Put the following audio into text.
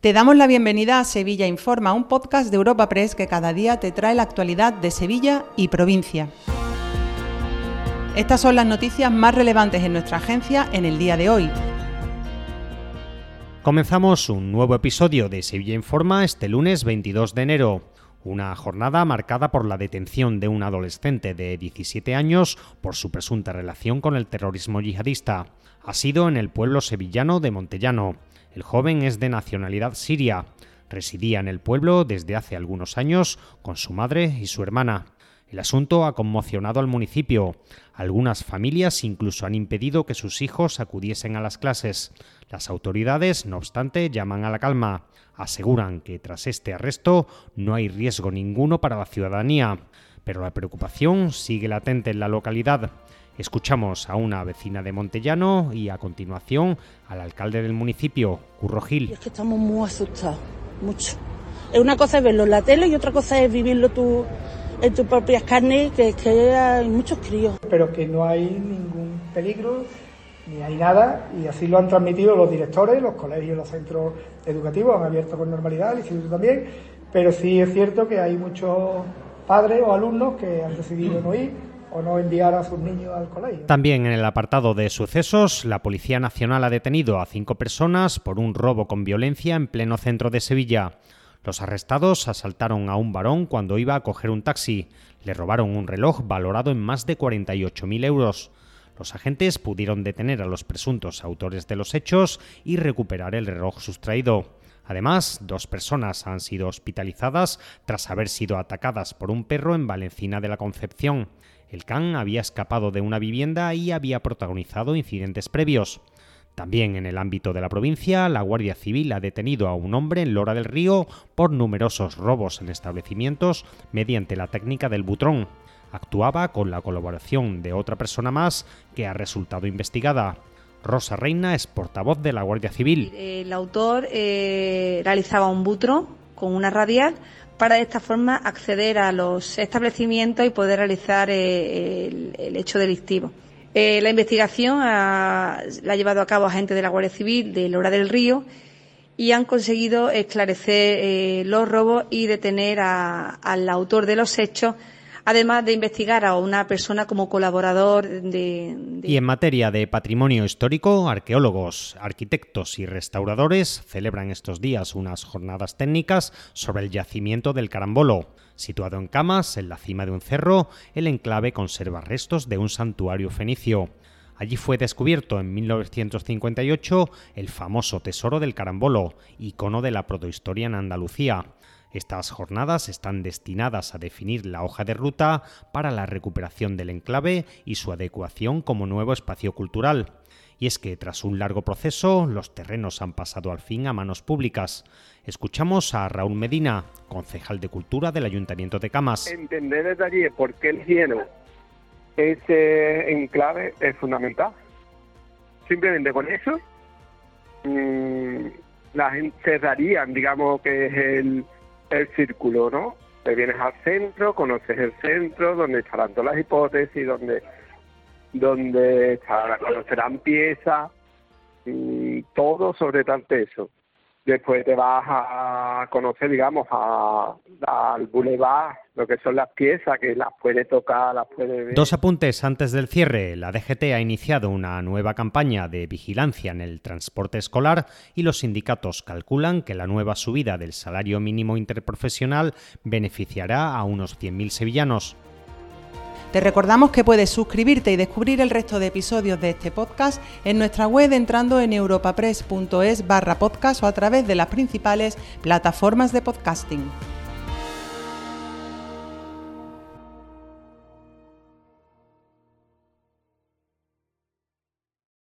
Te damos la bienvenida a Sevilla Informa, un podcast de Europa Press que cada día te trae la actualidad de Sevilla y provincia. Estas son las noticias más relevantes en nuestra agencia en el día de hoy. Comenzamos un nuevo episodio de Sevilla Informa este lunes 22 de enero. Una jornada marcada por la detención de un adolescente de 17 años por su presunta relación con el terrorismo yihadista. Ha sido en el pueblo sevillano de Montellano. El joven es de nacionalidad siria. Residía en el pueblo desde hace algunos años con su madre y su hermana. El asunto ha conmocionado al municipio. Algunas familias incluso han impedido que sus hijos acudiesen a las clases. Las autoridades, no obstante, llaman a la calma. Aseguran que tras este arresto no hay riesgo ninguno para la ciudadanía, pero la preocupación sigue latente en la localidad. Escuchamos a una vecina de Montellano y a continuación al alcalde del municipio, Curro Gil. Es que estamos muy asustados, mucho. Una cosa es verlo en la tele y otra cosa es vivirlo tú en tus propias carnes, que es que hay muchos críos. Pero que no hay ningún peligro, ni hay nada, y así lo han transmitido los directores, los colegios, los centros educativos, han abierto con normalidad, el instituto también, pero sí es cierto que hay muchos padres o alumnos que han decidido no ir o no enviar a sus niños al colegio. También en el apartado de sucesos, la Policía Nacional ha detenido a cinco personas por un robo con violencia en pleno centro de Sevilla. Los arrestados asaltaron a un varón cuando iba a coger un taxi. Le robaron un reloj valorado en más de 48.000 euros. Los agentes pudieron detener a los presuntos autores de los hechos y recuperar el reloj sustraído. Además, dos personas han sido hospitalizadas tras haber sido atacadas por un perro en Valencina de la Concepción. El can había escapado de una vivienda y había protagonizado incidentes previos. También en el ámbito de la provincia, la Guardia Civil ha detenido a un hombre en Lora del Río por numerosos robos en establecimientos mediante la técnica del butrón. Actuaba con la colaboración de otra persona más que ha resultado investigada. Rosa Reina es portavoz de la Guardia Civil. El autor eh, realizaba un butro con una radial para de esta forma acceder a los establecimientos y poder realizar eh, el, hecho delictivo. Eh, la investigación la ha llevado a cabo agentes de la Guardia Civil de Lora del Río y han conseguido esclarecer los robos y detener al autor de los hechos además de investigar a una persona como colaborador de, Y en materia de patrimonio histórico, arqueólogos, arquitectos y restauradores celebran estos días unas jornadas técnicas sobre el yacimiento del Carambolo. Situado en Camas, en la cima de un cerro, el enclave conserva restos de un santuario fenicio. Allí fue descubierto en 1958 el famoso Tesoro del Carambolo, icono de la protohistoria en Andalucía. Estas jornadas están destinadas a definir la hoja de ruta para la recuperación del enclave y su adecuación como nuevo espacio cultural. Y es que tras un largo proceso, los terrenos han pasado al fin a manos públicas. Escuchamos a Raúl Medina, concejal de Cultura del Ayuntamiento de Camas. Entender desde allí por qué eligieron ese enclave es fundamental. Simplemente con eso, mmm, la gente cerrarían, digamos, que es el, el círculo, ¿no? Te vienes al centro, conoces el centro, donde estarán todas las hipótesis, donde, donde estarán, conocerán piezas, y todo sobre tanto eso. Después te vas a conocer, digamos, a, al boulevard, lo que son las piezas, que las puede tocar, las puede ver. Dos apuntes antes del cierre. La DGT ha iniciado una nueva campaña de vigilancia en el transporte escolar y los sindicatos calculan que la nueva subida del salario mínimo interprofesional beneficiará a unos 100.000 sevillanos. Te recordamos que puedes suscribirte y descubrir el resto de episodios de este podcast en nuestra web entrando en europapress.es barra podcast o a través de las principales plataformas de podcasting.